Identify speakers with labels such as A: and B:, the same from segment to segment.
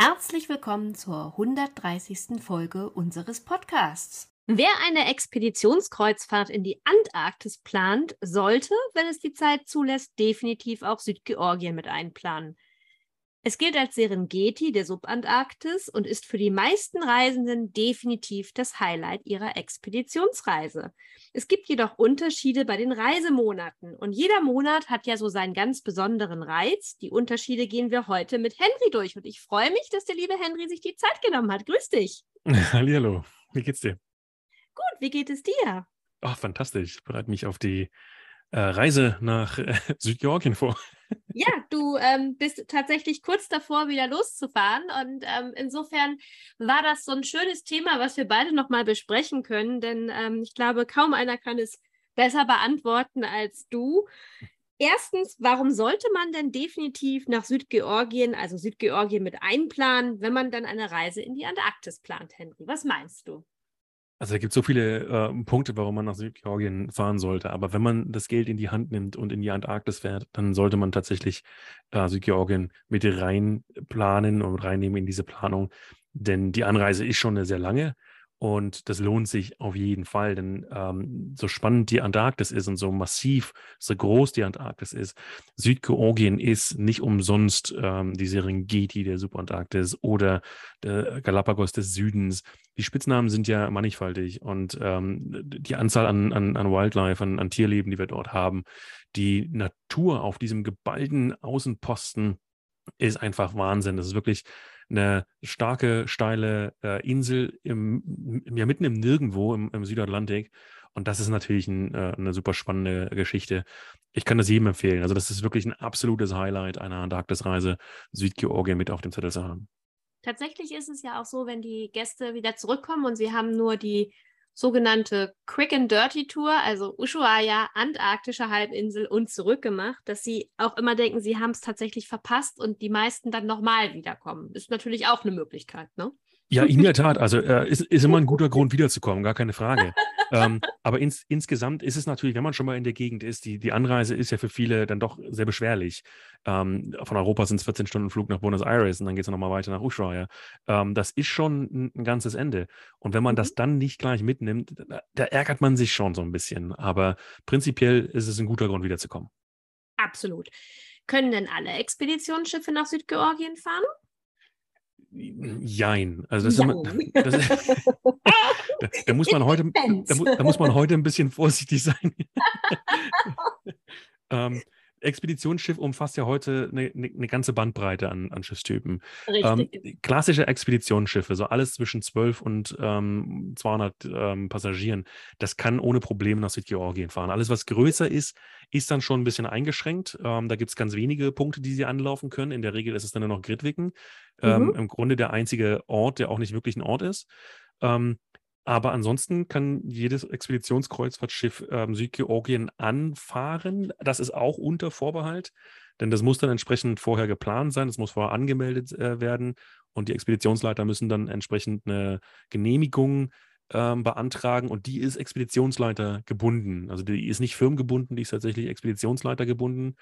A: Herzlich willkommen zur 130. Folge unseres Podcasts. Wer eine Expeditionskreuzfahrt in die Antarktis plant, sollte, wenn es die Zeit zulässt, definitiv auch Südgeorgien mit einplanen. Es gilt als Serengeti der Subantarktis und ist für die meisten Reisenden definitiv das Highlight ihrer Expeditionsreise. Es gibt jedoch Unterschiede bei den Reisemonaten und jeder Monat hat ja so seinen ganz besonderen Reiz. Die Unterschiede gehen wir heute mit Henry durch und ich freue mich, dass der liebe Henry sich die Zeit genommen hat. Grüß dich.
B: Hallo, wie geht's dir?
A: Gut, wie geht es dir?
B: Ach, fantastisch. Ich bereite mich auf die äh, Reise nach äh, Südgeorgien vor.
A: Ja, du ähm, bist tatsächlich kurz davor, wieder loszufahren. Und ähm, insofern war das so ein schönes Thema, was wir beide nochmal besprechen können. Denn ähm, ich glaube, kaum einer kann es besser beantworten als du. Erstens, warum sollte man denn definitiv nach Südgeorgien, also Südgeorgien mit einplanen, wenn man dann eine Reise in die Antarktis plant, Henry? Was meinst du?
B: Also da gibt so viele äh, Punkte, warum man nach Südgeorgien fahren sollte. Aber wenn man das Geld in die Hand nimmt und in die Antarktis fährt, dann sollte man tatsächlich äh, Südgeorgien mit reinplanen und reinnehmen in diese Planung. Denn die Anreise ist schon eine sehr lange und das lohnt sich auf jeden Fall, denn ähm, so spannend die Antarktis ist und so massiv, so groß die Antarktis ist, Südgeorgien ist nicht umsonst ähm, die Serengeti der Subantarktis oder der Galapagos des Südens. Die Spitznamen sind ja mannigfaltig und ähm, die Anzahl an, an, an Wildlife, an, an Tierleben, die wir dort haben, die Natur auf diesem geballten Außenposten ist einfach Wahnsinn. Das ist wirklich eine starke, steile äh, Insel im, ja, mitten im Nirgendwo im, im Südatlantik. Und das ist natürlich ein, äh, eine super spannende Geschichte. Ich kann das jedem empfehlen. Also, das ist wirklich ein absolutes Highlight einer Antarktisreise, Südgeorgien mit auf dem Zettel zu haben.
A: Tatsächlich ist es ja auch so, wenn die Gäste wieder zurückkommen und sie haben nur die sogenannte Quick and Dirty Tour, also Ushuaia, Antarktische Halbinsel und zurückgemacht, dass sie auch immer denken, sie haben es tatsächlich verpasst und die meisten dann nochmal wiederkommen. Ist natürlich auch eine Möglichkeit, ne?
B: Ja, in der Tat. Also äh, ist, ist immer ein guter Grund, wiederzukommen, gar keine Frage. ähm, aber ins, insgesamt ist es natürlich, wenn man schon mal in der Gegend ist, die, die Anreise ist ja für viele dann doch sehr beschwerlich. Ähm, von Europa sind es 14 Stunden Flug nach Buenos Aires und dann geht es nochmal weiter nach Ushuaia. Ähm, das ist schon ein, ein, ganzes Ende. Und wenn man das mhm. dann nicht gleich mitnimmt, da, da ärgert man sich schon so ein bisschen. Aber prinzipiell ist es ein guter Grund, wiederzukommen.
A: Absolut. Können denn alle Expeditionsschiffe nach Südgeorgien fahren?
B: Jein. Also das, Immer, das da, da, muss man heute, da, da, muss man heute ein bisschen vorsichtig sein. ähm, Expeditionsschiff umfasst ja heute eine, eine ganze Bandbreite an, an Schiffstypen. Ähm, klassische Expeditionsschiffe, so alles zwischen 12 und ähm, 200 ähm, Passagieren, das kann ohne Probleme nach Südgeorgien fahren. Alles, was größer ist, ist dann schon ein bisschen eingeschränkt. Ähm, da gibt es ganz wenige Punkte, die sie anlaufen können. In der Regel ist es dann nur noch Gridwicken. Ähm, mhm. Im Grunde der einzige Ort, der auch nicht wirklich ein Ort ist. Ähm, aber ansonsten kann jedes Expeditionskreuzfahrtschiff ähm, Südgeorgien anfahren. Das ist auch unter Vorbehalt, denn das muss dann entsprechend vorher geplant sein, das muss vorher angemeldet äh, werden und die Expeditionsleiter müssen dann entsprechend eine Genehmigung ähm, beantragen und die ist Expeditionsleiter gebunden. Also die ist nicht firmengebunden, die ist tatsächlich Expeditionsleiter gebunden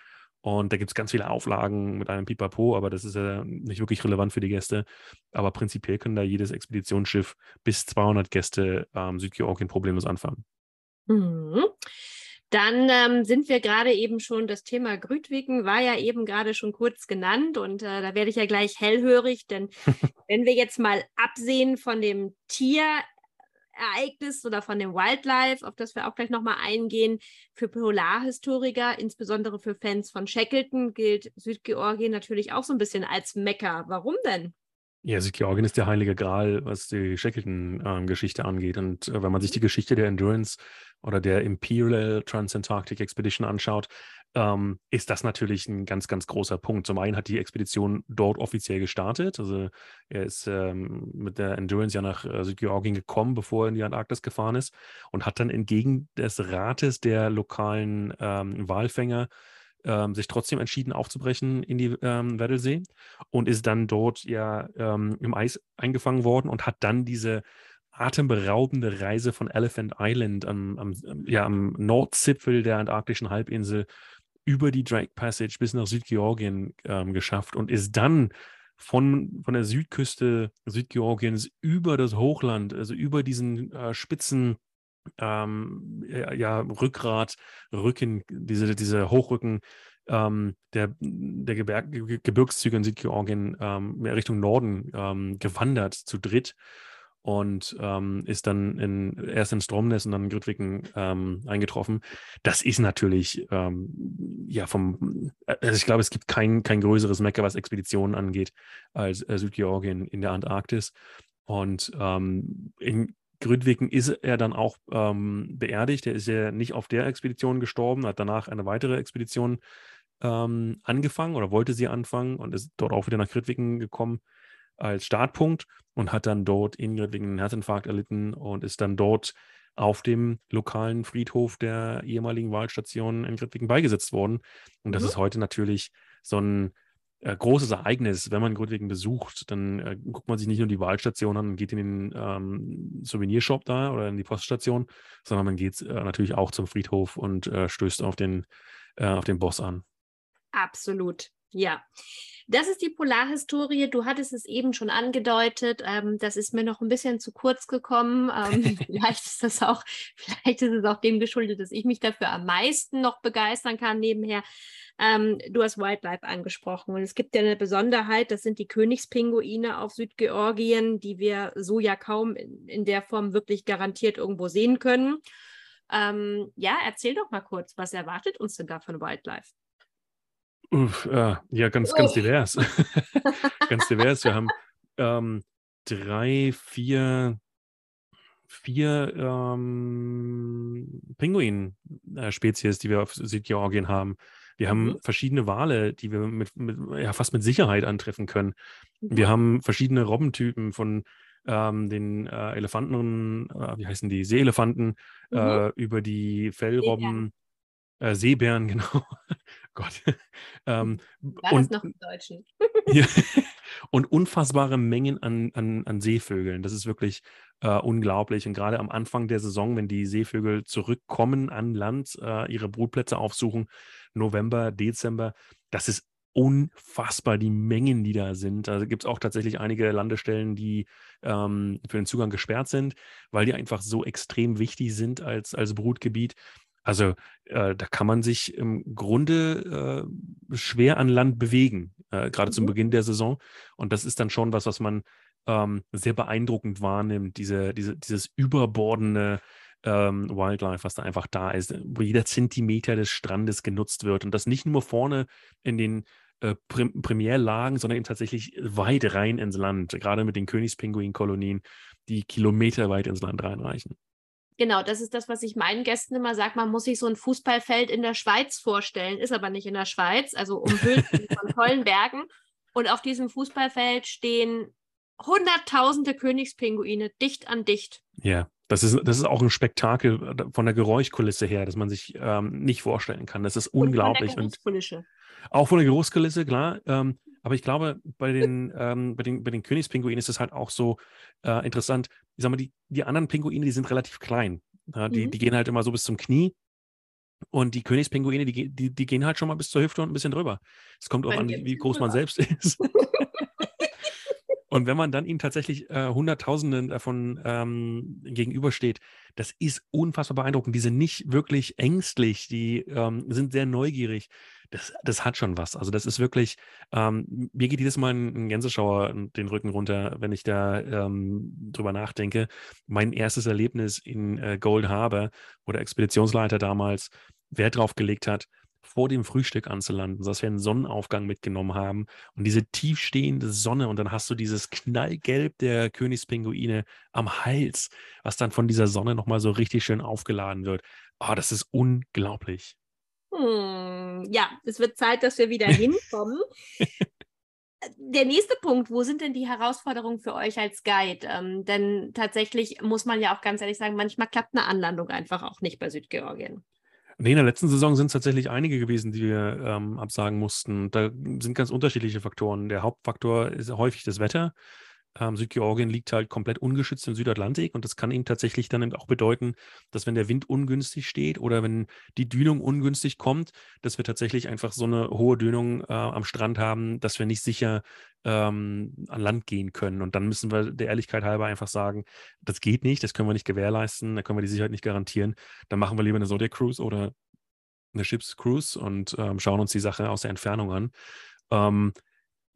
B: und da gibt es ganz viele Auflagen mit einem Pipapo, aber das ist ja nicht wirklich relevant für die Gäste. Aber prinzipiell können da jedes Expeditionsschiff bis 200 Gäste ähm, Südgeorgien problemlos anfahren.
A: Mhm. Dann ähm, sind wir gerade eben schon, das Thema Grütwicken war ja eben gerade schon kurz genannt und äh, da werde ich ja gleich hellhörig, denn wenn wir jetzt mal absehen von dem Tier Ereignis oder von dem Wildlife, auf das wir auch gleich nochmal eingehen. Für Polarhistoriker, insbesondere für Fans von Shackleton, gilt Südgeorgien natürlich auch so ein bisschen als Mekka. Warum denn?
B: Ja, Südgeorgien ist der heilige Gral, was die Shackleton-Geschichte angeht. Und äh, wenn man sich die Geschichte der Endurance oder der Imperial Transantarctic Expedition anschaut, ähm, ist das natürlich ein ganz, ganz großer Punkt. Zum einen hat die Expedition dort offiziell gestartet. Also er ist ähm, mit der Endurance ja nach äh, Südgeorgien gekommen, bevor er in die Antarktis gefahren ist und hat dann entgegen des Rates der lokalen ähm, Walfänger ähm, sich trotzdem entschieden aufzubrechen in die ähm, Weddelsee und ist dann dort ja ähm, im Eis eingefangen worden und hat dann diese atemberaubende Reise von Elephant Island am, am, ja, am Nordzipfel der antarktischen Halbinsel über die Drake Passage bis nach Südgeorgien ähm, geschafft und ist dann von, von der Südküste Südgeorgiens über das Hochland, also über diesen äh, spitzen ähm, ja, Rückgrat, Rücken, diese, diese Hochrücken ähm, der, der Gebirg, Gebirgszüge in Südgeorgien ähm, Richtung Norden ähm, gewandert, zu dritt und ähm, ist dann in, erst in Stromness und dann in Grütwicken ähm, eingetroffen. Das ist natürlich, ähm, ja, vom, also ich glaube, es gibt kein, kein größeres Mecker, was Expeditionen angeht, als äh, Südgeorgien in der Antarktis. Und ähm, in Grütwicken ist er dann auch ähm, beerdigt. Er ist ja nicht auf der Expedition gestorben, hat danach eine weitere Expedition ähm, angefangen oder wollte sie anfangen und ist dort auch wieder nach Grütwicken gekommen als Startpunkt und hat dann dort Ingrid wegen einem Herzinfarkt erlitten und ist dann dort auf dem lokalen Friedhof der ehemaligen Wahlstation in Gritwigen beigesetzt worden. Und das mhm. ist heute natürlich so ein äh, großes Ereignis. Wenn man Grütwigen besucht, dann äh, guckt man sich nicht nur die Wahlstation an und geht in den ähm, Souvenirshop da oder in die Poststation, sondern man geht äh, natürlich auch zum Friedhof und äh, stößt auf den, äh, auf den Boss an.
A: Absolut, ja. Das ist die Polarhistorie. Du hattest es eben schon angedeutet. Ähm, das ist mir noch ein bisschen zu kurz gekommen. Ähm, vielleicht ist das auch, vielleicht ist es auch dem geschuldet, dass ich mich dafür am meisten noch begeistern kann nebenher. Ähm, du hast Wildlife angesprochen und es gibt ja eine Besonderheit, das sind die Königspinguine auf Südgeorgien, die wir so ja kaum in, in der Form wirklich garantiert irgendwo sehen können. Ähm, ja, erzähl doch mal kurz, was erwartet uns denn da von Wildlife?
B: Uff, äh, ja, ganz, ganz divers. ganz divers. Wir haben ähm, drei, vier, vier ähm, Pinguin-Spezies, die wir auf Südgeorgien haben. Wir haben mhm. verschiedene Wale, die wir mit, mit, ja, fast mit Sicherheit antreffen können. Mhm. Wir haben verschiedene Robbentypen von ähm, den äh, Elefanten, äh, wie heißen die, Seeelefanten, mhm. äh, über die Fellrobben. Äh, Seebären, genau. Gott.
A: ähm, War und, noch im Deutschen?
B: ja, und unfassbare Mengen an, an, an Seevögeln. Das ist wirklich äh, unglaublich. Und gerade am Anfang der Saison, wenn die Seevögel zurückkommen an Land, äh, ihre Brutplätze aufsuchen, November, Dezember, das ist unfassbar, die Mengen, die da sind. Da gibt es auch tatsächlich einige Landestellen, die ähm, für den Zugang gesperrt sind, weil die einfach so extrem wichtig sind als, als Brutgebiet. Also äh, da kann man sich im Grunde äh, schwer an Land bewegen, äh, gerade mhm. zum Beginn der Saison. Und das ist dann schon was, was man ähm, sehr beeindruckend wahrnimmt, diese, diese, dieses überbordende ähm, Wildlife, was da einfach da ist, wo jeder Zentimeter des Strandes genutzt wird. Und das nicht nur vorne in den äh, Prim Primärlagen, sondern eben tatsächlich weit rein ins Land, gerade mit den Königspinguin-Kolonien, die kilometerweit ins Land reinreichen.
A: Genau, das ist das, was ich meinen Gästen immer sage. Man muss sich so ein Fußballfeld in der Schweiz vorstellen, ist aber nicht in der Schweiz, also umhüllt von tollen Bergen. Und auf diesem Fußballfeld stehen hunderttausende Königspinguine dicht an dicht.
B: Ja, das ist, das ist auch ein Spektakel von der Geräuschkulisse her, das man sich ähm, nicht vorstellen kann. Das ist unglaublich. Und, und auch von der Geruchskulisse, klar. Ähm, aber ich glaube, bei den, ähm, bei den, bei den Königspinguinen ist es halt auch so äh, interessant. Ich sag mal, die, die anderen Pinguine, die sind relativ klein. Ja, die, mhm. die gehen halt immer so bis zum Knie. Und die Königspinguine, die, die, die gehen halt schon mal bis zur Hüfte und ein bisschen drüber. Es kommt auch an, wie, wie groß man selbst ist. Und wenn man dann ihnen tatsächlich äh, Hunderttausenden davon ähm, gegenübersteht, das ist unfassbar beeindruckend. Die sind nicht wirklich ängstlich, die ähm, sind sehr neugierig. Das, das hat schon was. Also das ist wirklich, ähm, mir geht jedes Mal ein, Gänseschauer den Rücken runter, wenn ich da ähm, drüber nachdenke. Mein erstes Erlebnis in äh, Gold Harbor, wo der Expeditionsleiter damals Wert drauf gelegt hat, vor dem Frühstück anzulanden, sodass wir einen Sonnenaufgang mitgenommen haben und diese tiefstehende Sonne und dann hast du dieses Knallgelb der Königspinguine am Hals, was dann von dieser Sonne nochmal so richtig schön aufgeladen wird. Oh, das ist unglaublich.
A: Hm, ja, es wird Zeit, dass wir wieder hinkommen. der nächste Punkt, wo sind denn die Herausforderungen für euch als Guide? Ähm, denn tatsächlich muss man ja auch ganz ehrlich sagen, manchmal klappt eine Anlandung einfach auch nicht bei Südgeorgien.
B: Nee, in der letzten Saison sind es tatsächlich einige gewesen, die wir ähm, absagen mussten. Da sind ganz unterschiedliche Faktoren. Der Hauptfaktor ist häufig das Wetter. Ähm, Südgeorgien liegt halt komplett ungeschützt im Südatlantik und das kann ihm tatsächlich dann auch bedeuten, dass wenn der Wind ungünstig steht oder wenn die Dünung ungünstig kommt, dass wir tatsächlich einfach so eine hohe Dünung äh, am Strand haben, dass wir nicht sicher ähm, an Land gehen können. Und dann müssen wir der Ehrlichkeit halber einfach sagen, das geht nicht, das können wir nicht gewährleisten, da können wir die Sicherheit nicht garantieren. Dann machen wir lieber eine Zodiac Cruise oder eine Ships Cruise und ähm, schauen uns die Sache aus der Entfernung an. Ähm,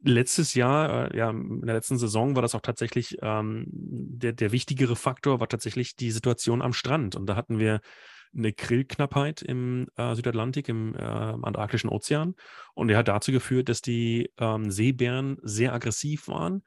B: letztes Jahr, äh, ja, in der letzten Saison war das auch tatsächlich ähm, der, der wichtigere Faktor, war tatsächlich die Situation am Strand. Und da hatten wir eine Grillknappheit im äh, Südatlantik, im äh, Antarktischen Ozean. Und der hat dazu geführt, dass die ähm, Seebären sehr aggressiv waren.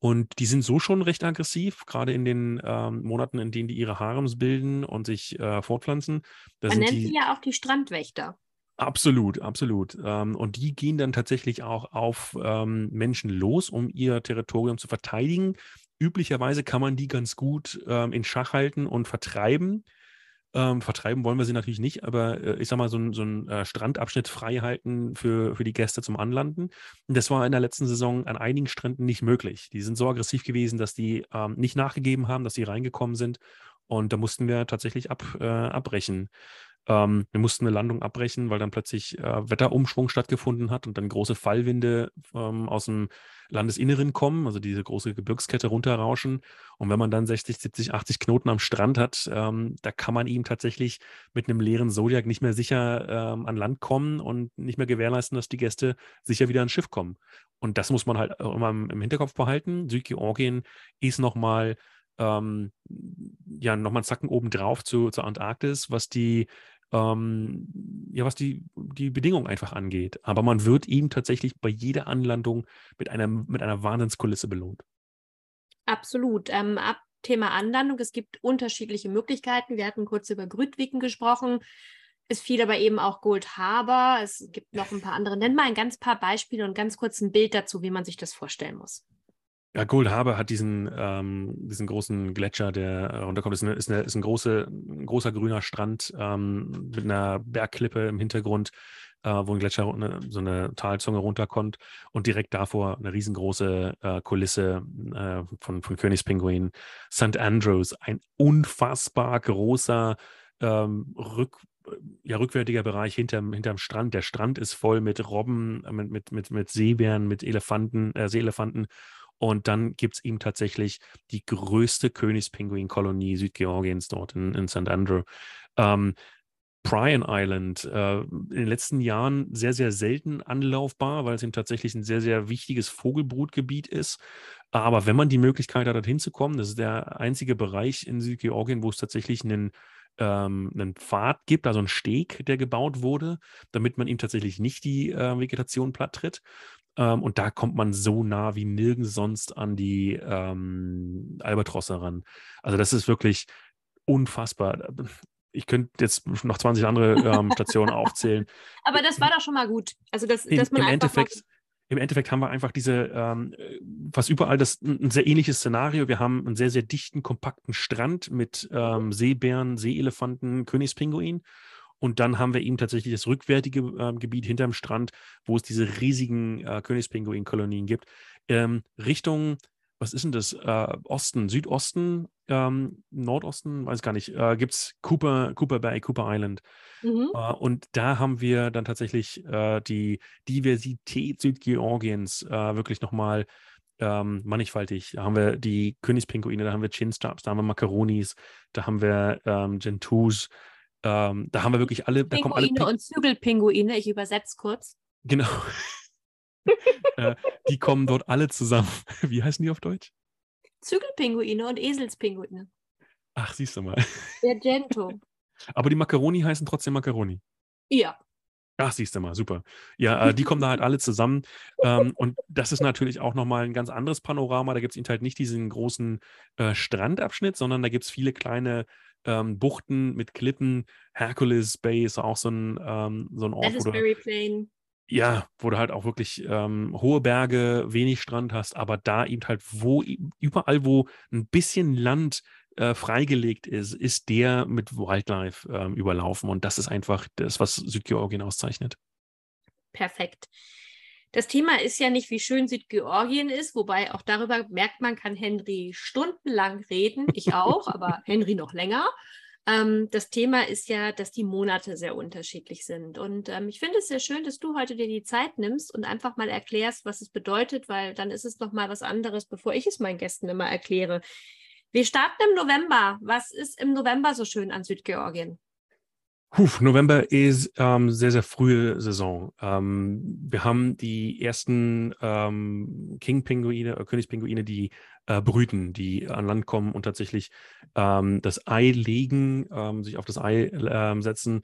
B: Und die sind so schon recht aggressiv, gerade in den ähm, Monaten, in denen die ihre Harems bilden und sich äh, fortpflanzen.
A: Da Man nennt die, sie ja auch die Strandwächter.
B: Absolut, absolut. Ähm, und die gehen dann tatsächlich auch auf ähm, Menschen los, um ihr Territorium zu verteidigen. Üblicherweise kann man die ganz gut ähm, in Schach halten und vertreiben. Vertreiben wollen wir sie natürlich nicht, aber äh, ich sag mal, so, ein, so einen äh, Strandabschnitt frei halten für, für die Gäste zum Anlanden. Das war in der letzten Saison an einigen Stränden nicht möglich. Die sind so aggressiv gewesen, dass die nicht nachgegeben haben, dass sie reingekommen sind. Und da mussten wir tatsächlich ab, äh, abbrechen. Ähm, wir mussten eine Landung abbrechen, weil dann plötzlich äh, Wetterumschwung stattgefunden hat und dann große Fallwinde ähm, aus dem Landesinneren kommen, also diese große Gebirgskette runterrauschen. Und wenn man dann 60, 70, 80 Knoten am Strand hat, ähm, da kann man ihm tatsächlich mit einem leeren Zodiac nicht mehr sicher ähm, an Land kommen und nicht mehr gewährleisten, dass die Gäste sicher wieder ans Schiff kommen. Und das muss man halt auch immer im Hinterkopf behalten. Südgeorgien ist nochmal ähm, ja, nochmal einen Zacken obendrauf zu, zur Antarktis, was die ähm, ja, was die, die Bedingungen einfach angeht. Aber man wird ihm tatsächlich bei jeder Anlandung mit einer, mit einer Wahnsinnskulisse belohnt.
A: Absolut. Ähm, ab Thema Anlandung, es gibt unterschiedliche Möglichkeiten. Wir hatten kurz über Grütwiken gesprochen. Es fiel aber eben auch Gold Harbor. Es gibt noch ein paar andere. Nenn mal ein ganz paar Beispiele und ganz kurz ein Bild dazu, wie man sich das vorstellen muss.
B: Ja, Gold Harbor hat diesen, ähm, diesen großen Gletscher, der runterkommt. Ist, eine, ist, eine, ist ein, große, ein großer grüner Strand ähm, mit einer Bergklippe im Hintergrund, äh, wo ein Gletscher eine, so eine Talzunge runterkommt und direkt davor eine riesengroße äh, Kulisse äh, von, von Königspinguin. St. Andrews, ein unfassbar großer ähm, Rück, ja, rückwärtiger Bereich hinterm, hinterm Strand. Der Strand ist voll mit Robben, mit, mit, mit, mit Seebären, mit Elefanten, äh, Seeelefanten und dann gibt es eben tatsächlich die größte Königspinguin-Kolonie Südgeorgiens dort in, in St. Andrew. Ähm, Bryan Island, äh, in den letzten Jahren sehr, sehr selten anlaufbar, weil es eben tatsächlich ein sehr, sehr wichtiges Vogelbrutgebiet ist. Aber wenn man die Möglichkeit hat, dorthin zu kommen, das ist der einzige Bereich in Südgeorgien, wo es tatsächlich einen, ähm, einen Pfad gibt, also einen Steg, der gebaut wurde, damit man ihm tatsächlich nicht die äh, Vegetation platt tritt. Ähm, und da kommt man so nah wie nirgends sonst an die ähm, Albatrosse ran. Also das ist wirklich unfassbar. Ich könnte jetzt noch 20 andere ähm, Stationen aufzählen.
A: Aber das war doch schon mal gut. Also das,
B: in,
A: dass man
B: im Endeffekt, im Endeffekt haben wir einfach diese, ähm, fast überall das ein sehr ähnliches Szenario. Wir haben einen sehr, sehr dichten, kompakten Strand mit ähm, Seebären, Seeelefanten, Königspinguin. Und dann haben wir eben tatsächlich das rückwärtige äh, Gebiet hinterm Strand, wo es diese riesigen äh, Königspinguin-Kolonien gibt. Ähm, Richtung, was ist denn das? Äh, Osten, Südosten, ähm, Nordosten, weiß gar nicht, äh, gibt es Cooper, Cooper Bay, Cooper Island. Mhm. Äh, und da haben wir dann tatsächlich äh, die Diversität Südgeorgiens äh, wirklich nochmal ähm, mannigfaltig. Da haben wir die Königspinguine, da haben wir Chinstraps, da haben wir Macaronis, da haben wir ähm, Gentus, ähm, da haben wir wirklich alle.
A: Da kommen alle Ping und Zügelpinguine, ich übersetze kurz.
B: Genau. äh, die kommen dort alle zusammen. Wie heißen die auf Deutsch?
A: Zügelpinguine und Eselspinguine.
B: Ach, siehst du mal.
A: Der Gento.
B: Aber die Macaroni heißen trotzdem Macaroni.
A: Ja.
B: Ach, siehst du mal, super. Ja, äh, die kommen da halt alle zusammen. Ähm, und das ist natürlich auch nochmal ein ganz anderes Panorama. Da gibt es halt nicht diesen großen äh, Strandabschnitt, sondern da gibt es viele kleine ähm, Buchten mit Klippen. Hercules Bay ist auch so ein, ähm, so ein Ort.
A: Salisbury Plain.
B: Ja, wo du halt auch wirklich ähm, hohe Berge, wenig Strand hast, aber da eben halt, wo überall, wo ein bisschen Land äh, freigelegt ist, ist der mit Wildlife ähm, überlaufen. Und das ist einfach das, was Südgeorgien auszeichnet.
A: Perfekt. Das Thema ist ja nicht, wie schön Südgeorgien ist, wobei auch darüber merkt man, kann Henry stundenlang reden. Ich auch, aber Henry noch länger. Ähm, das Thema ist ja, dass die Monate sehr unterschiedlich sind. Und ähm, ich finde es sehr schön, dass du heute dir die Zeit nimmst und einfach mal erklärst, was es bedeutet, weil dann ist es noch mal was anderes, bevor ich es meinen Gästen immer erkläre. Wir starten im November. Was ist im November so schön an Südgeorgien?
B: Puh, November ist ähm, sehr, sehr frühe Saison. Ähm, wir haben die ersten ähm, King-Pinguine, äh, Königspinguine, die äh, brüten, die an Land kommen und tatsächlich ähm, das Ei legen, ähm, sich auf das Ei äh, setzen.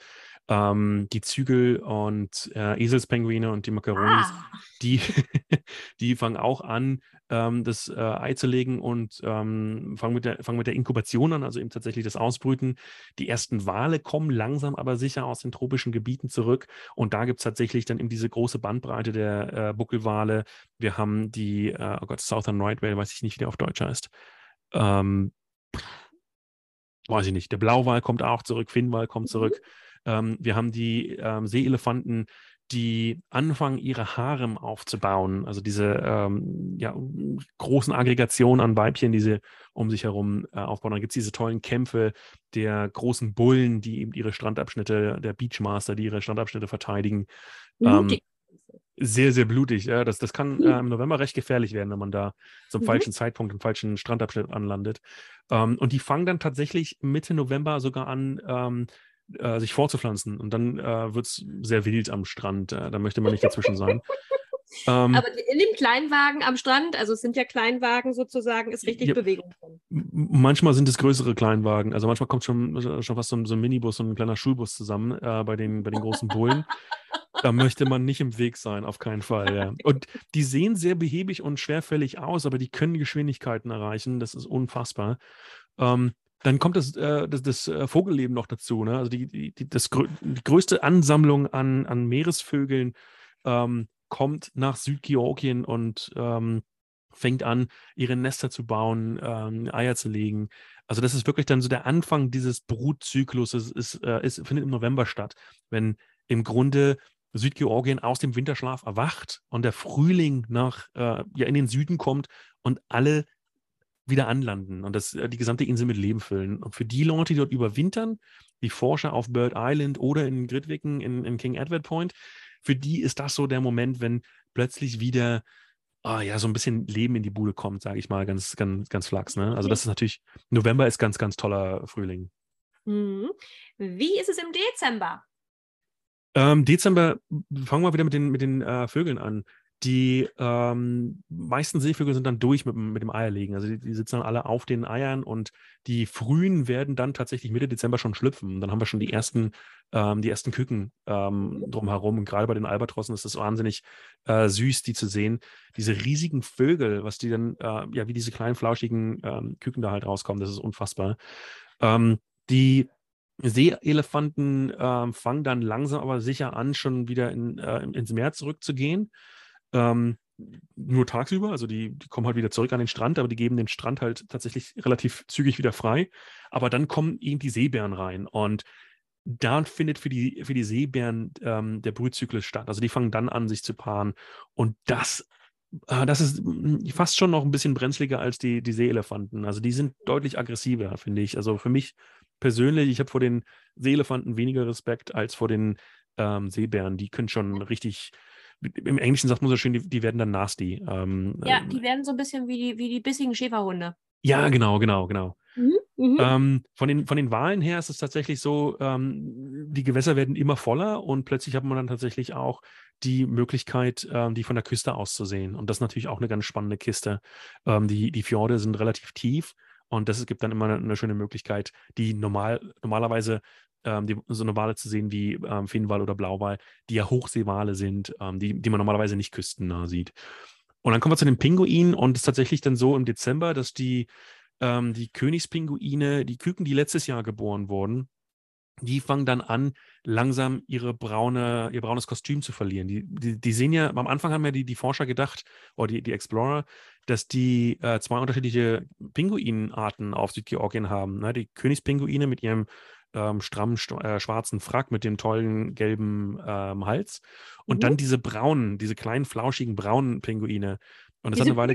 B: Ähm, die Zügel und äh, Eselspinguine und die Macaronis, ah. die, die fangen auch an, ähm, das äh, Ei zu legen und ähm, fangen, mit der, fangen mit der Inkubation an, also eben tatsächlich das Ausbrüten. Die ersten Wale kommen langsam aber sicher aus den tropischen Gebieten zurück und da gibt es tatsächlich dann eben diese große Bandbreite der äh, Buckelwale. Wir haben die, äh, oh Gott, Southern Right Whale, weiß ich nicht, wie der auf Deutsch heißt. Ähm, weiß ich nicht. Der Blauwal kommt auch zurück, Finnwal kommt mhm. Ähm, wir haben die ähm, Seeelefanten, die anfangen, ihre Harem aufzubauen, also diese ähm, ja, großen Aggregationen an Weibchen, die sie um sich herum äh, aufbauen. Dann gibt es diese tollen Kämpfe der großen Bullen, die eben ihre Strandabschnitte, der Beachmaster, die ihre Strandabschnitte verteidigen. Ähm, sehr, sehr blutig. Ja, das, das kann äh, im November recht gefährlich werden, wenn man da zum mhm. falschen Zeitpunkt im falschen Strandabschnitt anlandet. Ähm, und die fangen dann tatsächlich Mitte November sogar an, ähm, äh, sich vorzupflanzen. Und dann äh, wird es sehr wild am Strand. Äh, da möchte man nicht dazwischen sein.
A: Ähm, Aber in dem Kleinwagen am Strand, also es sind ja Kleinwagen sozusagen, ist richtig ja, Bewegung drin.
B: Manchmal sind es größere Kleinwagen. Also manchmal kommt schon, schon fast so ein, so ein Minibus und ein kleiner Schulbus zusammen äh, bei, den, bei den großen Bullen. da möchte man nicht im Weg sein, auf keinen Fall. Ja. Und die sehen sehr behäbig und schwerfällig aus, aber die können Geschwindigkeiten erreichen. Das ist unfassbar. Ähm, dann kommt das, äh, das, das äh, Vogelleben noch dazu. Ne? Also die, die, das, die größte Ansammlung an, an Meeresvögeln ähm, kommt nach Südgeorgien und ähm, fängt an, ihre Nester zu bauen, ähm, Eier zu legen. Also das ist wirklich dann so der Anfang dieses Brutzykluses, ist, äh, ist, findet im November statt, wenn im Grunde Südgeorgien aus dem Winterschlaf erwacht und der Frühling nach äh, ja in den Süden kommt und alle wieder anlanden und das, äh, die gesamte Insel mit Leben füllen. Und für die Leute, die dort überwintern, die Forscher auf Bird Island oder in Gridwicken in, in King Edward Point, für die ist das so der Moment, wenn plötzlich wieder oh, ja, so ein bisschen Leben in die Bude kommt, sage ich mal, ganz, ganz, ganz flachs. Ne? Also das ist natürlich, November ist ganz, ganz toller Frühling.
A: Mhm. Wie ist es im Dezember?
B: Ähm, Dezember, fangen wir wieder mit den, mit den äh, Vögeln an. Die ähm, meisten Seevögel sind dann durch mit, mit dem Eierlegen. Also die, die, sitzen dann alle auf den Eiern und die frühen werden dann tatsächlich Mitte Dezember schon schlüpfen. Und dann haben wir schon die ersten, ähm, die ersten Küken ähm, drumherum. Und gerade bei den Albatrossen ist es wahnsinnig äh, süß, die zu sehen. Diese riesigen Vögel, was die dann, äh, ja, wie diese kleinen flauschigen ähm, Küken da halt rauskommen, das ist unfassbar. Ähm, die Seeelefanten äh, fangen dann langsam aber sicher an, schon wieder in, äh, ins Meer zurückzugehen. Ähm, nur tagsüber, also die, die, kommen halt wieder zurück an den Strand, aber die geben den Strand halt tatsächlich relativ zügig wieder frei. Aber dann kommen eben die Seebären rein und da findet für die, für die Seebären ähm, der Brutzyklus statt. Also die fangen dann an, sich zu paaren. Und das, äh, das ist hm, fast schon noch ein bisschen brenzliger als die, die Seeelefanten. Also die sind deutlich aggressiver, finde ich. Also für mich persönlich, ich habe vor den Seeelefanten weniger Respekt als vor den ähm, Seebären. Die können schon richtig im Englischen sagt man so schön, die, die werden dann nasty.
A: Ähm, ja, ähm, die werden so ein bisschen wie die, wie die bissigen Schäferhunde.
B: Ja, genau, genau, genau. Mhm, mhm. ähm, von, den, von den Wahlen her ist es tatsächlich so, ähm, die Gewässer werden immer voller und plötzlich hat man dann tatsächlich auch die Möglichkeit, ähm, die von der Küste aus zu sehen. Und das ist natürlich auch eine ganz spannende Kiste. Ähm, die, die Fjorde sind relativ tief und das gibt dann immer eine, eine schöne Möglichkeit, die normal, normalerweise ähm, die, so eine Wale zu sehen wie ähm, Finnwal oder Blauwal, die ja Hochseewale sind, ähm, die, die man normalerweise nicht küstennah sieht. Und dann kommen wir zu den Pinguinen und es ist tatsächlich dann so im Dezember, dass die ähm, die Königspinguine, die Küken, die letztes Jahr geboren wurden, die fangen dann an, langsam ihre braune, ihr braunes Kostüm zu verlieren. Die, die, die sehen ja, am Anfang haben ja die, die Forscher gedacht, oder die, die Explorer, dass die äh, zwei unterschiedliche Pinguinarten auf Südgeorgien haben. Ne? Die Königspinguine mit ihrem ähm, strammen äh, schwarzen Frack mit dem tollen gelben ähm, Hals und mhm. dann diese braunen, diese kleinen flauschigen braunen Pinguine. Und das Diese hat eine Weile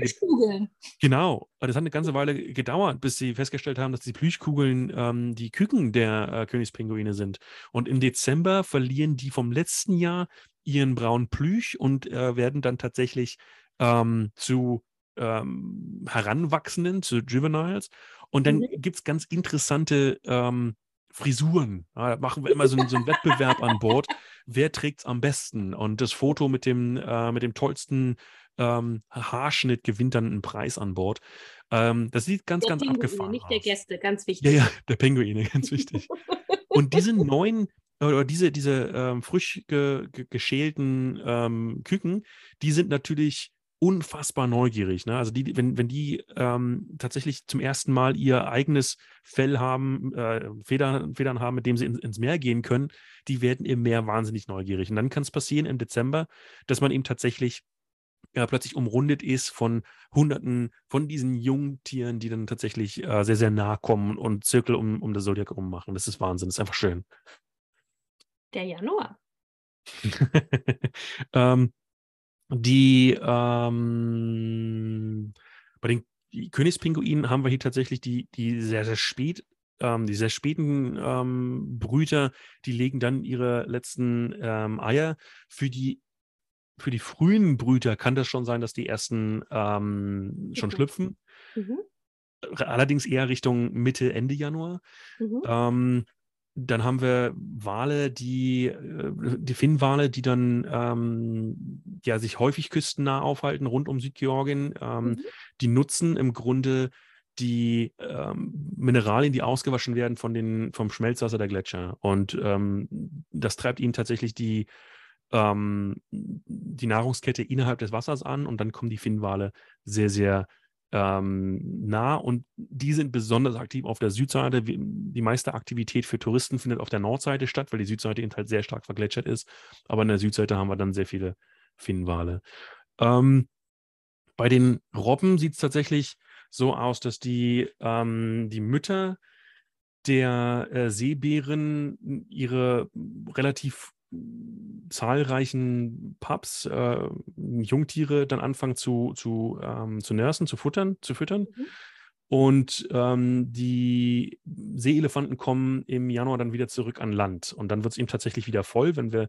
B: Genau. Das hat eine ganze Weile gedauert, bis sie festgestellt haben, dass die Plüschkugeln ähm, die Küken der äh, Königspinguine sind. Und im Dezember verlieren die vom letzten Jahr ihren braunen Plüsch und äh, werden dann tatsächlich ähm, zu ähm, Heranwachsenden, zu Juveniles. Und dann mhm. gibt es ganz interessante ähm, Frisuren. Ja, da machen wir immer so, so einen Wettbewerb an Bord. Wer trägt es am besten? Und das Foto mit dem, äh, mit dem tollsten ähm, Haarschnitt gewinnt dann einen Preis an Bord. Ähm, das sieht ganz, der ganz Pinguine, abgefahren
A: nicht aus. Nicht der Gäste, ganz wichtig.
B: Ja, ja, der Pinguine, ganz wichtig. Und diese neuen oder diese, diese ähm, frisch ge, ge, geschälten ähm, Küken, die sind natürlich unfassbar neugierig. Ne? Also die, wenn, wenn die ähm, tatsächlich zum ersten Mal ihr eigenes Fell haben, äh, Federn, Federn haben, mit dem sie in, ins Meer gehen können, die werden im Meer wahnsinnig neugierig. Und dann kann es passieren im Dezember, dass man eben tatsächlich ja, plötzlich umrundet ist von Hunderten von diesen Jungtieren, die dann tatsächlich äh, sehr, sehr nah kommen und Zirkel um, um das Zodiac rummachen. Das ist Wahnsinn, das ist einfach schön.
A: Der Januar.
B: ähm, die ähm, bei den Königspinguinen haben wir hier tatsächlich die, die sehr, sehr spät, ähm, die sehr späten ähm, Brüter, die legen dann ihre letzten ähm, Eier. Für die, für die frühen Brüter kann das schon sein, dass die ersten ähm, schon schlüpfen. Mhm. Allerdings eher Richtung Mitte, Ende Januar. Mhm. Dann haben wir Wale, die, äh, die Finnwale, die dann ähm, ja, sich häufig küstennah aufhalten, rund um Südgeorgien. Ähm, mhm. Die nutzen im Grunde die ähm, Mineralien, die ausgewaschen werden von den, vom Schmelzwasser der Gletscher. Und ähm, das treibt ihnen tatsächlich die, ähm, die Nahrungskette innerhalb des Wassers an und dann kommen die Finnwale sehr, sehr ähm, nah und die sind besonders aktiv auf der Südseite. Die meiste Aktivität für Touristen findet auf der Nordseite statt, weil die Südseite eben halt sehr stark vergletschert ist. Aber an der Südseite haben wir dann sehr viele Finnwale. Ähm, bei den Robben sieht es tatsächlich so aus, dass die, ähm, die Mütter der äh, Seebären ihre relativ zahlreichen Pups, äh, Jungtiere dann anfangen zu, zu, ähm, zu nursen, zu futtern, zu füttern. Mhm. Und ähm, die Seeelefanten kommen im Januar dann wieder zurück an Land. Und dann wird es ihm tatsächlich wieder voll, wenn wir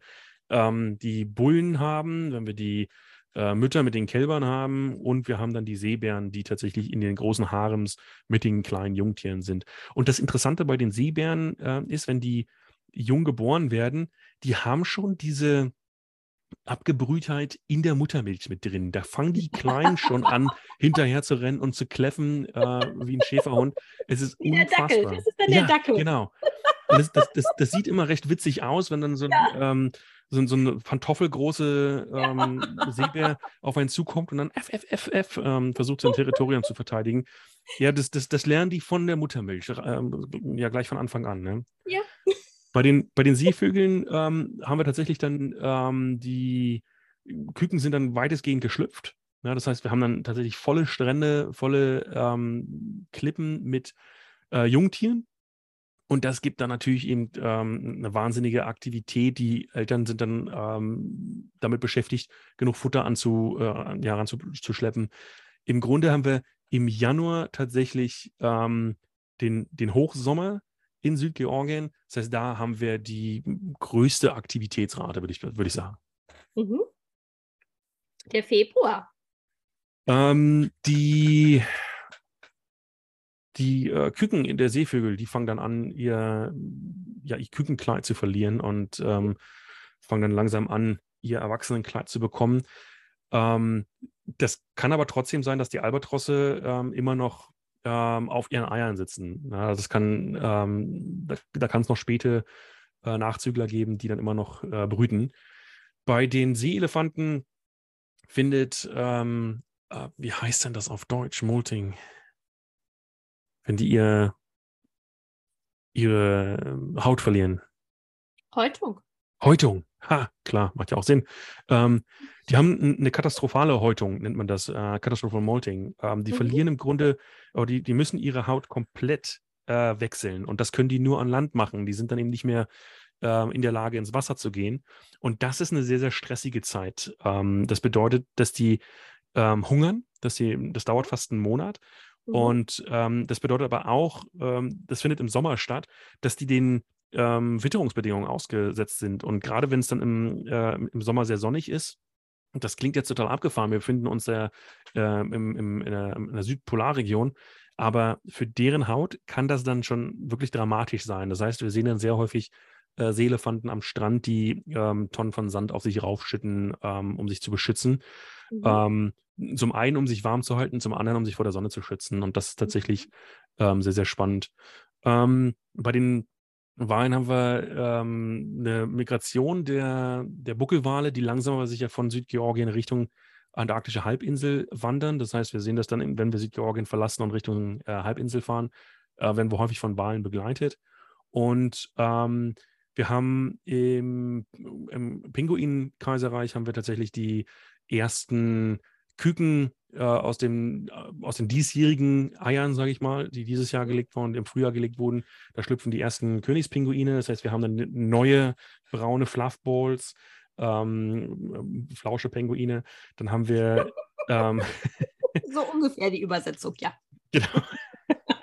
B: ähm, die Bullen haben, wenn wir die äh, Mütter mit den Kälbern haben und wir haben dann die Seebären, die tatsächlich in den großen Harems mit den kleinen Jungtieren sind. Und das Interessante bei den Seebären äh, ist, wenn die jung geboren werden, die haben schon diese Abgebrühtheit in der Muttermilch mit drin. Da fangen die Kleinen schon an, hinterher zu rennen und zu kläffen äh, wie ein Schäferhund. Es ist wie unfassbar. Der Dackel. Das ist dann ja, der Dackel. Genau. Das, das, das, das, sieht immer recht witzig aus, wenn dann so, ja. ähm, so, so eine pantoffelgroße ähm, ja. Seebär auf einen zukommt und dann FFFF ähm, versucht, sein Territorium zu verteidigen. Ja, das, das, das lernen die von der Muttermilch, ähm, ja gleich von Anfang an. Ne? Ja. Bei den, bei den Seevögeln ähm, haben wir tatsächlich dann ähm, die Küken sind dann weitestgehend geschlüpft. Ja, das heißt, wir haben dann tatsächlich volle Strände, volle ähm, Klippen mit äh, Jungtieren. Und das gibt dann natürlich eben ähm, eine wahnsinnige Aktivität. Die Eltern sind dann ähm, damit beschäftigt, genug Futter anzu, äh, ja, ranzuschleppen. Im Grunde haben wir im Januar tatsächlich ähm, den, den Hochsommer, in Südgeorgien. Das heißt, da haben wir die größte Aktivitätsrate, würde ich, würd ich sagen. Mhm.
A: Der Februar.
B: Ähm, die die äh, Küken in der Seevögel, die fangen dann an, ihr, ja, ihr Kükenkleid zu verlieren und ähm, fangen dann langsam an, ihr Erwachsenenkleid zu bekommen. Ähm, das kann aber trotzdem sein, dass die Albatrosse ähm, immer noch ähm, auf ihren Eiern sitzen. Ja, das kann, ähm, da, da kann es noch späte äh, Nachzügler geben, die dann immer noch äh, brüten. Bei den Seeelefanten findet, ähm, äh, wie heißt denn das auf Deutsch, Molting? wenn die ihr, ihre ähm, Haut verlieren?
A: Häutung.
B: Häutung. Ha, klar, macht ja auch Sinn. Ähm, die haben eine katastrophale Häutung, nennt man das, äh, Katastrophal Molting. Ähm, die mhm. verlieren im Grunde, oder die, die müssen ihre Haut komplett äh, wechseln. Und das können die nur an Land machen. Die sind dann eben nicht mehr äh, in der Lage, ins Wasser zu gehen. Und das ist eine sehr, sehr stressige Zeit. Ähm, das bedeutet, dass die ähm, hungern, dass sie, das dauert fast einen Monat. Mhm. Und ähm, das bedeutet aber auch, ähm, das findet im Sommer statt, dass die den ähm, Witterungsbedingungen ausgesetzt sind. Und gerade wenn es dann im, äh, im Sommer sehr sonnig ist, das klingt jetzt total abgefahren, wir befinden uns ja äh, im, im, in, der, in der Südpolarregion, aber für deren Haut kann das dann schon wirklich dramatisch sein. Das heißt, wir sehen dann sehr häufig äh, Seelefanten am Strand, die ähm, Tonnen von Sand auf sich raufschütten, ähm, um sich zu beschützen. Mhm. Ähm, zum einen, um sich warm zu halten, zum anderen, um sich vor der Sonne zu schützen. Und das ist tatsächlich mhm. ähm, sehr, sehr spannend. Ähm, bei den Wahlen haben wir ähm, eine Migration der, der Buckelwale, die langsam aber sicher von Südgeorgien Richtung antarktische Halbinsel wandern. Das heißt, wir sehen das dann, wenn wir Südgeorgien verlassen und Richtung äh, Halbinsel fahren, äh, werden wir häufig von Wahlen begleitet. Und ähm, wir haben im, im Pinguin-Kaiserreich haben wir tatsächlich die ersten Küken äh, aus, dem, äh, aus den diesjährigen Eiern, sage ich mal, die dieses Jahr gelegt wurden, im Frühjahr gelegt wurden. Da schlüpfen die ersten Königspinguine. Das heißt, wir haben dann neue braune Fluffballs, ähm, flausche Pinguine. Dann haben wir. Ähm,
A: so ungefähr die Übersetzung, ja.
B: Genau.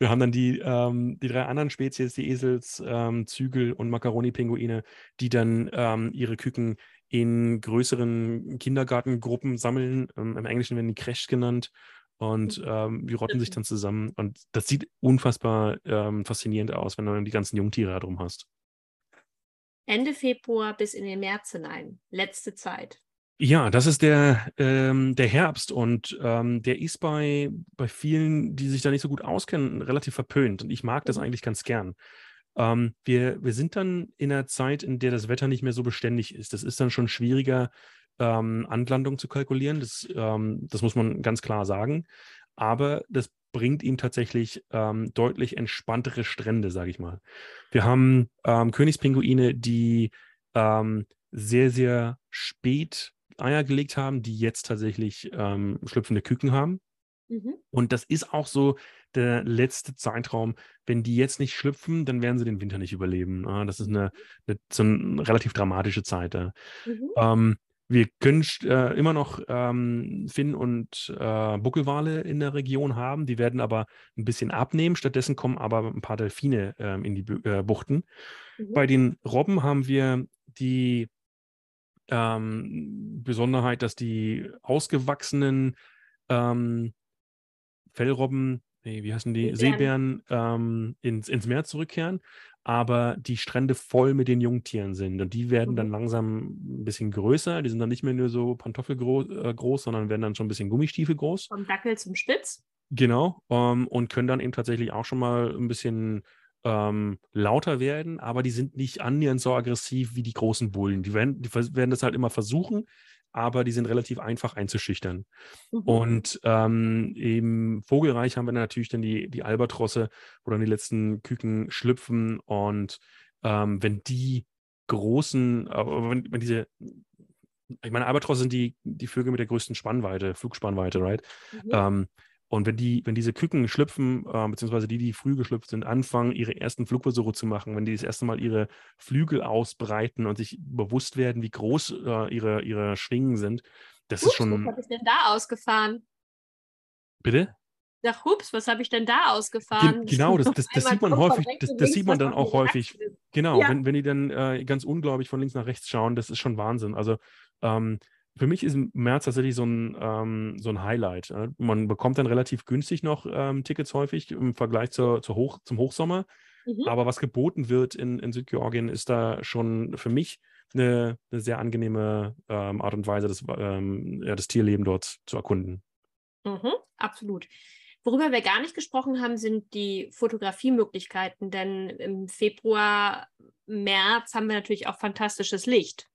B: Wir haben dann die, ähm, die drei anderen Spezies, die Esels, ähm, Zügel und Macaroni-Pinguine, die dann ähm, ihre Küken in größeren Kindergartengruppen sammeln. Ähm, Im Englischen werden die Crash genannt. Und ähm, die rotten sich dann zusammen. Und das sieht unfassbar ähm, faszinierend aus, wenn du die ganzen Jungtiere da drum hast.
A: Ende Februar bis in den März hinein. Letzte Zeit.
B: Ja, das ist der, ähm, der Herbst und ähm, der ist bei, bei vielen, die sich da nicht so gut auskennen, relativ verpönt. Und ich mag das mhm. eigentlich ganz gern. Ähm, wir, wir sind dann in einer Zeit, in der das Wetter nicht mehr so beständig ist. Das ist dann schon schwieriger, ähm, Anlandung zu kalkulieren. Das, ähm, das muss man ganz klar sagen. Aber das bringt ihm tatsächlich ähm, deutlich entspanntere Strände, sage ich mal. Wir haben Königspinguine, die sehr, sehr spät Eier gelegt haben, die jetzt tatsächlich ähm, schlüpfende Küken haben. Mhm. Und das ist auch so der letzte Zeitraum. Wenn die jetzt nicht schlüpfen, dann werden sie den Winter nicht überleben. das ist eine, eine, so eine relativ dramatische Zeit. Mhm. Ähm, wir können äh, immer noch ähm, Finn- und äh, Buckelwale in der Region haben. Die werden aber ein bisschen abnehmen. Stattdessen kommen aber ein paar Delfine äh, in die äh, Buchten. Mhm. Bei den Robben haben wir die ähm, Besonderheit, dass die ausgewachsenen ähm, Fellrobben, nee, wie heißen die, Seebären, ähm, ins, ins Meer zurückkehren, aber die Strände voll mit den Jungtieren sind. Und die werden mhm. dann langsam ein bisschen größer. Die sind dann nicht mehr nur so pantoffelgroß, äh, groß, sondern werden dann schon ein bisschen Gummistiefel groß.
A: Vom Dackel zum Spitz.
B: Genau. Ähm, und können dann eben tatsächlich auch schon mal ein bisschen ähm, lauter werden, aber die sind nicht annähernd so aggressiv wie die großen Bullen. Die werden, die werden das halt immer versuchen, aber die sind relativ einfach einzuschüchtern. Mhm. Und ähm, im Vogelreich haben wir natürlich dann die, die Albatrosse, wo dann die letzten Küken schlüpfen und ähm, wenn die großen, äh, wenn, wenn diese ich meine, Albatrosse sind die, die Vögel mit der größten Spannweite, Flugspannweite, right? Mhm. Ähm, und wenn die, wenn diese Küken schlüpfen, äh, beziehungsweise die, die früh geschlüpft sind, anfangen, ihre ersten Flugversuche zu machen, wenn die das erste Mal ihre Flügel ausbreiten und sich bewusst werden, wie groß äh, ihre, ihre Schwingen sind, das Ups, ist schon.
A: Was habe ich denn da ausgefahren?
B: Bitte?
A: Ach, hups, was habe ich denn da ausgefahren?
B: Ge genau, das, das, das sieht man häufig, das, das sieht man dann auch häufig. Genau, ja. wenn, wenn die dann äh, ganz unglaublich von links nach rechts schauen, das ist schon Wahnsinn. Also ähm, für mich ist März tatsächlich so ein, ähm, so ein Highlight. Ja. Man bekommt dann relativ günstig noch ähm, Tickets häufig im Vergleich zur, zur Hoch, zum Hochsommer. Mhm. Aber was geboten wird in, in Südgeorgien, ist da schon für mich eine, eine sehr angenehme ähm, Art und Weise, das, ähm, ja, das Tierleben dort zu erkunden.
A: Mhm, absolut. Worüber wir gar nicht gesprochen haben, sind die Fotografiemöglichkeiten, denn im Februar, März haben wir natürlich auch fantastisches Licht.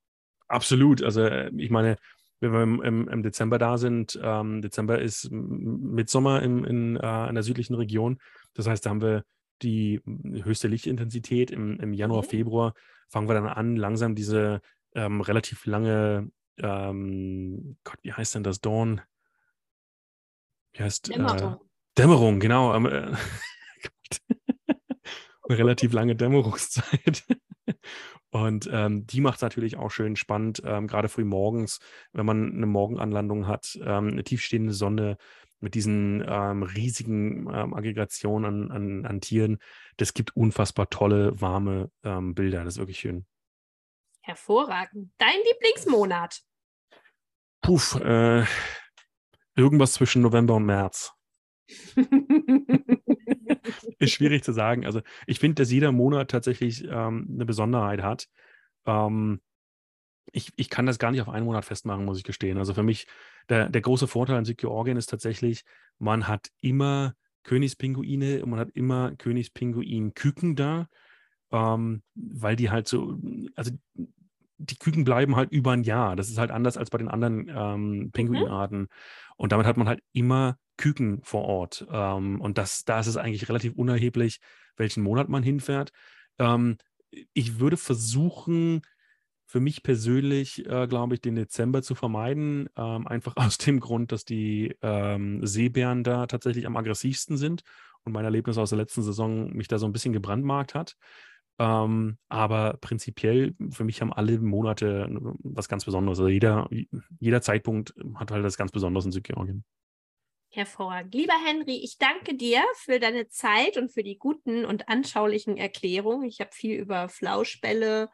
B: Absolut. Also ich meine, wenn wir im, im, im Dezember da sind, ähm, Dezember ist Mitsommer in, in, äh, in der südlichen Region. Das heißt, da haben wir die höchste Lichtintensität im, im Januar, mhm. Februar. Fangen wir dann an, langsam diese ähm, relativ lange, ähm, Gott, wie heißt denn das? Dawn? Wie heißt Dämmerung? Äh, Dämmerung, genau. Ähm, äh, eine relativ lange Dämmerungszeit. Und ähm, die macht es natürlich auch schön spannend, ähm, gerade früh morgens, wenn man eine Morgenanlandung hat, ähm, eine tiefstehende Sonne mit diesen ähm, riesigen ähm, Aggregationen an, an, an, Tieren. Das gibt unfassbar tolle, warme ähm, Bilder. Das ist wirklich schön.
A: Hervorragend. Dein Lieblingsmonat?
B: Puff, äh, irgendwas zwischen November und März. ist schwierig zu sagen. Also ich finde, dass jeder Monat tatsächlich ähm, eine Besonderheit hat. Ähm, ich, ich kann das gar nicht auf einen Monat festmachen, muss ich gestehen. Also für mich, der, der große Vorteil an Südgeorgien ist tatsächlich, man hat immer Königspinguine und man hat immer Königspinguin-Küken da, ähm, weil die halt so, also die Küken bleiben halt über ein Jahr. Das ist halt anders als bei den anderen ähm, mhm. Pinguinarten. Mhm. Und damit hat man halt immer Küken vor Ort. Ähm, und das, da ist es eigentlich relativ unerheblich, welchen Monat man hinfährt. Ähm, ich würde versuchen, für mich persönlich, äh, glaube ich, den Dezember zu vermeiden. Ähm, einfach aus dem Grund, dass die ähm, Seebären da tatsächlich am aggressivsten sind und mein Erlebnis aus der letzten Saison mich da so ein bisschen gebrandmarkt hat. Ähm, aber prinzipiell, für mich haben alle Monate was ganz Besonderes. Also jeder, jeder Zeitpunkt hat halt das ganz Besonderes in Südgeorgien.
A: Hervorragend. Lieber Henry, ich danke dir für deine Zeit und für die guten und anschaulichen Erklärungen. Ich habe viel über Flauschbälle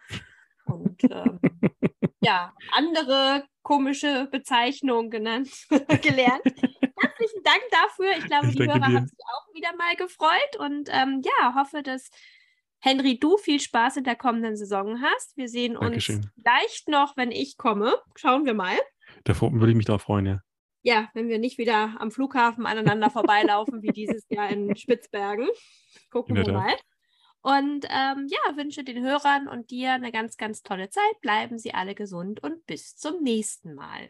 A: und ähm, ja, andere komische Bezeichnungen genannt, gelernt. Herzlichen Dank dafür. Ich glaube, ich die Hörer dir. haben sich auch wieder mal gefreut und ähm, ja, hoffe, dass Henry, du viel Spaß in der kommenden Saison hast. Wir sehen uns Dankeschön. vielleicht noch, wenn ich komme. Schauen wir mal.
B: Da würde ich mich darauf freuen, ja.
A: Ja, wenn wir nicht wieder am Flughafen aneinander vorbeilaufen, wie dieses Jahr in Spitzbergen. Gucken wir mal. Und ähm, ja, wünsche den Hörern und dir eine ganz, ganz tolle Zeit. Bleiben Sie alle gesund und bis zum nächsten Mal.